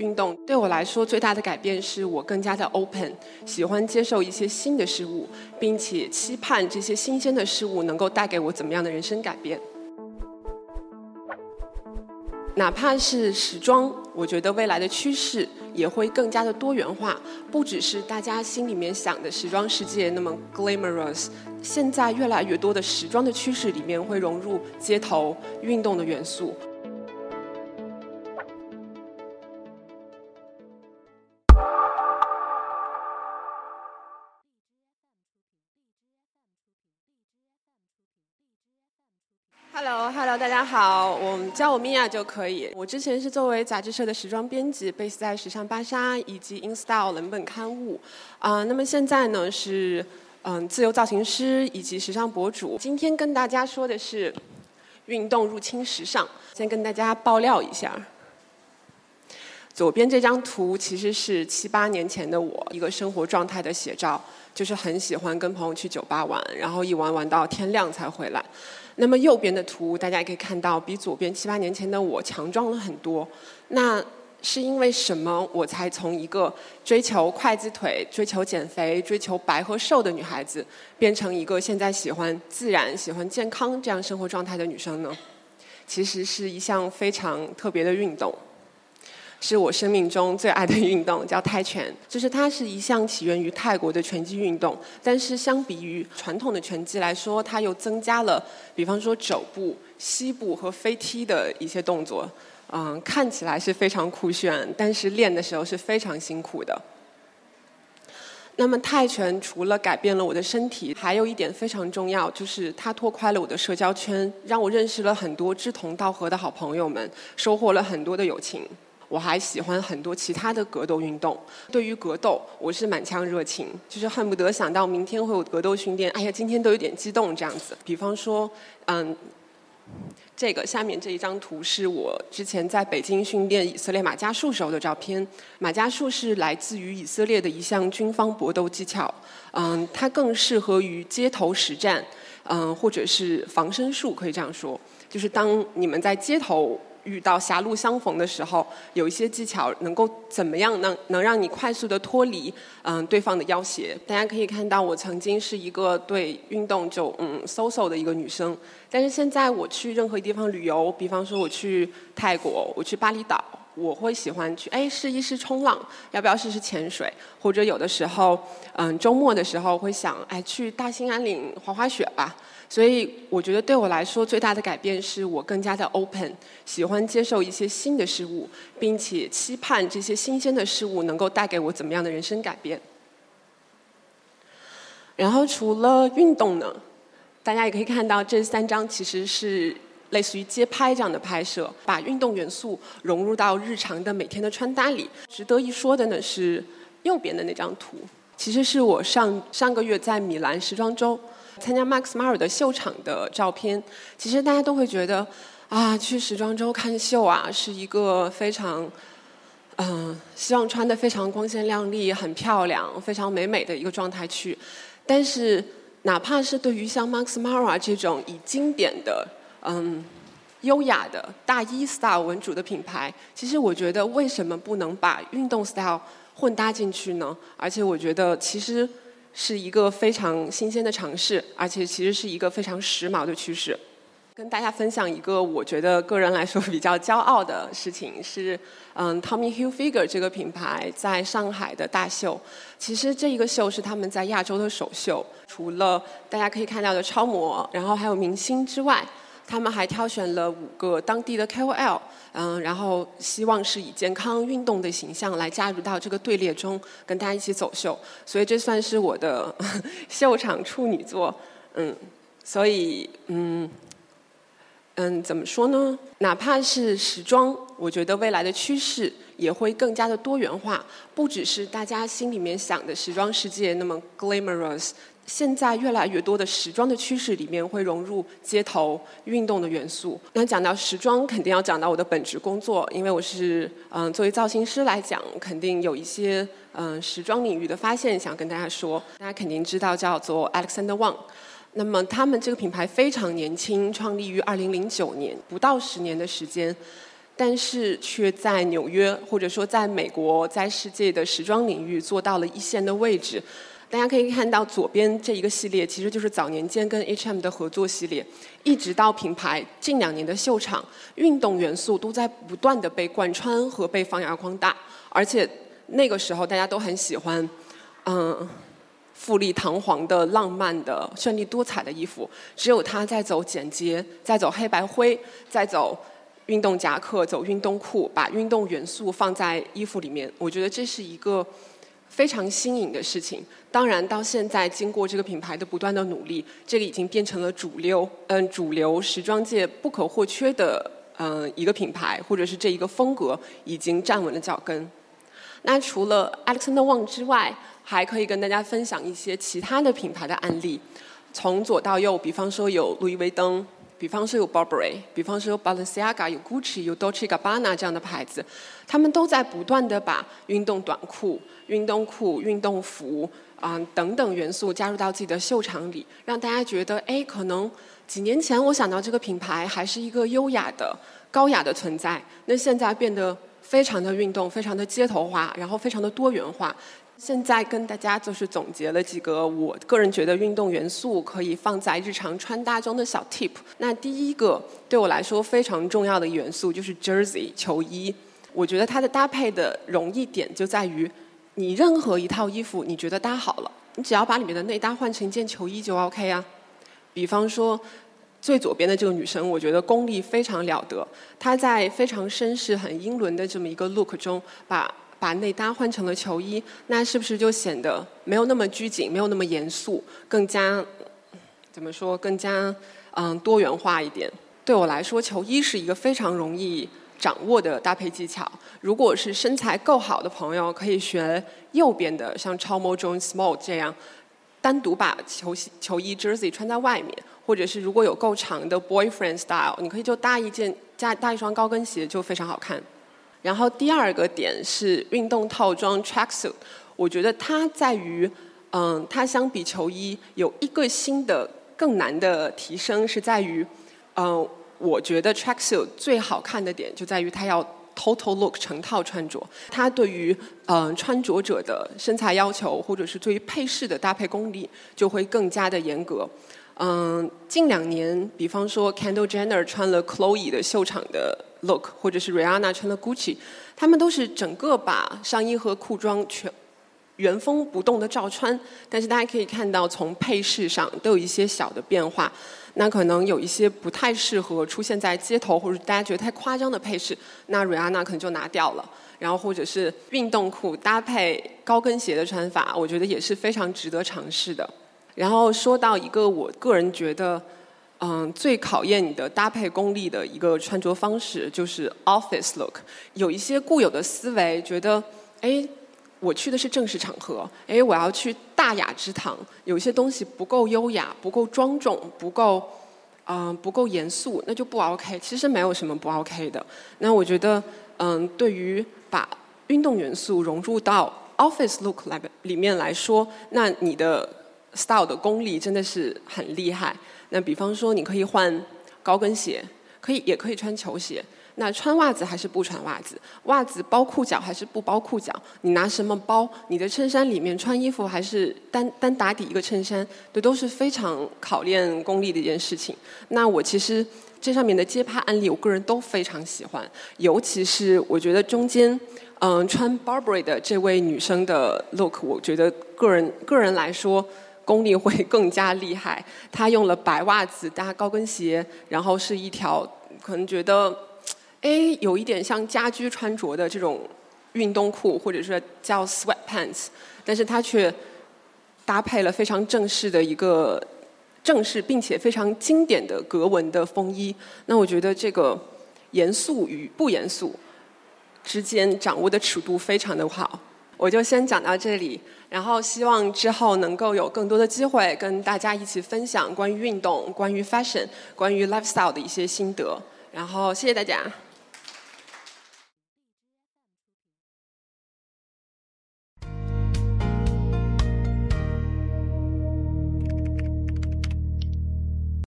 运动对我来说最大的改变是我更加的 open，喜欢接受一些新的事物，并且期盼这些新鲜的事物能够带给我怎么样的人生改变。哪怕是时装，我觉得未来的趋势也会更加的多元化，不只是大家心里面想的时装世界那么 glamorous。现在越来越多的时装的趋势里面会融入街头运动的元素。Hello，Hello，大家好，我们叫我米娅就可以。我之前是作为杂志社的时装编辑，base 在时尚芭莎以及 InStyle 冷本刊物。啊，那么现在呢是嗯自由造型师以及时尚博主。今天跟大家说的是运动入侵时尚。先跟大家爆料一下，左边这张图其实是七八年前的我一个生活状态的写照，就是很喜欢跟朋友去酒吧玩，然后一玩玩到天亮才回来。那么右边的图，大家也可以看到，比左边七八年前的我强壮了很多。那是因为什么，我才从一个追求筷子腿、追求减肥、追求白和瘦的女孩子，变成一个现在喜欢自然、喜欢健康这样生活状态的女生呢？其实是一项非常特别的运动。是我生命中最爱的运动，叫泰拳。就是它是一项起源于泰国的拳击运动，但是相比于传统的拳击来说，它又增加了，比方说肘部、膝部和飞踢的一些动作。嗯，看起来是非常酷炫，但是练的时候是非常辛苦的。那么泰拳除了改变了我的身体，还有一点非常重要，就是它拓宽了我的社交圈，让我认识了很多志同道合的好朋友们，收获了很多的友情。我还喜欢很多其他的格斗运动。对于格斗，我是满腔热情，就是恨不得想到明天会有格斗训练。哎呀，今天都有点激动这样子。比方说，嗯，这个下面这一张图是我之前在北京训练以色列马伽术时候的照片。马伽术是来自于以色列的一项军方搏斗技巧，嗯，它更适合于街头实战，嗯，或者是防身术，可以这样说，就是当你们在街头。遇到狭路相逢的时候，有一些技巧能够怎么样能能让你快速的脱离嗯对方的要挟？大家可以看到，我曾经是一个对运动就嗯 so so 的一个女生，但是现在我去任何地方旅游，比方说我去泰国，我去巴厘岛，我会喜欢去哎试一试冲浪，要不要试试潜水？或者有的时候嗯周末的时候会想哎去大兴安岭滑滑雪吧。所以我觉得对我来说最大的改变是我更加的 open，喜欢接受一些新的事物，并且期盼这些新鲜的事物能够带给我怎么样的人生改变。然后除了运动呢，大家也可以看到这三张其实是类似于街拍这样的拍摄，把运动元素融入到日常的每天的穿搭里。值得一说的呢是右边的那张图，其实是我上上个月在米兰时装周。参加 Max Mara 的秀场的照片，其实大家都会觉得，啊，去时装周看秀啊，是一个非常，嗯，希望穿的非常光鲜亮丽、很漂亮、非常美美的一个状态去。但是，哪怕是对于像 Max Mara 这种以经典的、嗯，优雅的大衣 style 为主的品牌，其实我觉得为什么不能把运动 style 混搭进去呢？而且我觉得其实。是一个非常新鲜的尝试，而且其实是一个非常时髦的趋势。跟大家分享一个我觉得个人来说比较骄傲的事情是，嗯，Tommy Hilfiger 这个品牌在上海的大秀。其实这一个秀是他们在亚洲的首秀，除了大家可以看到的超模，然后还有明星之外。他们还挑选了五个当地的 KOL，嗯，然后希望是以健康运动的形象来加入到这个队列中，跟大家一起走秀。所以这算是我的秀场处女作，嗯，所以嗯嗯，怎么说呢？哪怕是时装，我觉得未来的趋势也会更加的多元化，不只是大家心里面想的时装世界那么 glamorous。现在越来越多的时装的趋势里面会融入街头运动的元素。那讲到时装，肯定要讲到我的本职工作，因为我是嗯作为造型师来讲，肯定有一些嗯时装领域的发现想跟大家说。大家肯定知道叫做 Alexander Wang，那么他们这个品牌非常年轻，创立于二零零九年，不到十年的时间。但是却在纽约或者说在美国，在世界的时装领域做到了一线的位置。大家可以看到左边这一个系列，其实就是早年间跟 H&M 的合作系列，一直到品牌近两年的秀场，运动元素都在不断的被贯穿和被发扬光大。而且那个时候大家都很喜欢，嗯，富丽堂皇的、浪漫的、绚丽多彩的衣服，只有他在走简洁，在走黑白灰，在走运动夹克、走运动裤，把运动元素放在衣服里面。我觉得这是一个。非常新颖的事情，当然到现在经过这个品牌的不断的努力，这个已经变成了主流，嗯，主流时装界不可或缺的，嗯，一个品牌或者是这一个风格已经站稳了脚跟。那除了 Alexander Wang 之外，还可以跟大家分享一些其他的品牌的案例，从左到右，比方说有路易威登。比方说有 Burberry，比方说有 Balenciaga，有 Gucci，有 Dolce Gabbana 这样的牌子，他们都在不断的把运动短裤、运动裤、运动服啊等等元素加入到自己的秀场里，让大家觉得，哎，可能几年前我想到这个品牌还是一个优雅的、高雅的存在，那现在变得非常的运动，非常的街头化，然后非常的多元化。现在跟大家就是总结了几个我个人觉得运动元素可以放在日常穿搭中的小 tip。那第一个对我来说非常重要的元素就是 jersey 球衣。我觉得它的搭配的容易点就在于，你任何一套衣服你觉得搭好了，你只要把里面的内搭换成一件球衣就 OK 啊。比方说最左边的这个女生，我觉得功力非常了得，她在非常绅士、很英伦的这么一个 look 中把。把内搭换成了球衣，那是不是就显得没有那么拘谨，没有那么严肃，更加怎么说，更加嗯多元化一点？对我来说，球衣是一个非常容易掌握的搭配技巧。如果是身材够好的朋友，可以学右边的，像超模 Joan Small 这样，单独把球球衣 Jersey 穿在外面，或者是如果有够长的 Boyfriend Style，你可以就搭一件加搭一双高跟鞋，就非常好看。然后第二个点是运动套装 tracksuit，我觉得它在于，嗯，它相比球衣有一个新的更难的提升是在于，嗯，我觉得 tracksuit 最好看的点就在于它要 total look 成套穿着，它对于嗯穿着者的身材要求或者是对于配饰的搭配功力就会更加的严格。嗯，近两年，比方说 Kendall Jenner 穿了 Chloe 的秀场的 look，或者是 Rihanna 穿了 Gucci，他们都是整个把上衣和裤装全原封不动的照穿，但是大家可以看到，从配饰上都有一些小的变化。那可能有一些不太适合出现在街头，或者大家觉得太夸张的配饰，那 Rihanna 可能就拿掉了。然后或者是运动裤搭配高跟鞋的穿法，我觉得也是非常值得尝试的。然后说到一个我个人觉得，嗯，最考验你的搭配功力的一个穿着方式，就是 office look。有一些固有的思维，觉得，哎，我去的是正式场合，哎，我要去大雅之堂，有一些东西不够优雅，不够庄重，不够，嗯，不够严肃，那就不 OK。其实没有什么不 OK 的。那我觉得，嗯，对于把运动元素融入到 office look 来里面来说，那你的。style 的功力真的是很厉害。那比方说，你可以换高跟鞋，可以也可以穿球鞋。那穿袜子还是不穿袜子？袜子包裤脚还是不包裤脚？你拿什么包？你的衬衫里面穿衣服还是单单打底一个衬衫？这都是非常考验功力的一件事情。那我其实这上面的街拍案例，我个人都非常喜欢。尤其是我觉得中间，嗯，穿 Burberry 的这位女生的 look，我觉得个人个人来说。功力会更加厉害。他用了白袜子搭高跟鞋，然后是一条可能觉得，哎，有一点像家居穿着的这种运动裤，或者说叫 sweat pants，但是他却搭配了非常正式的一个正式并且非常经典的格纹的风衣。那我觉得这个严肃与不严肃之间掌握的尺度非常的好。我就先讲到这里，然后希望之后能够有更多的机会跟大家一起分享关于运动、关于 fashion、关于 lifestyle 的一些心得。然后谢谢大家。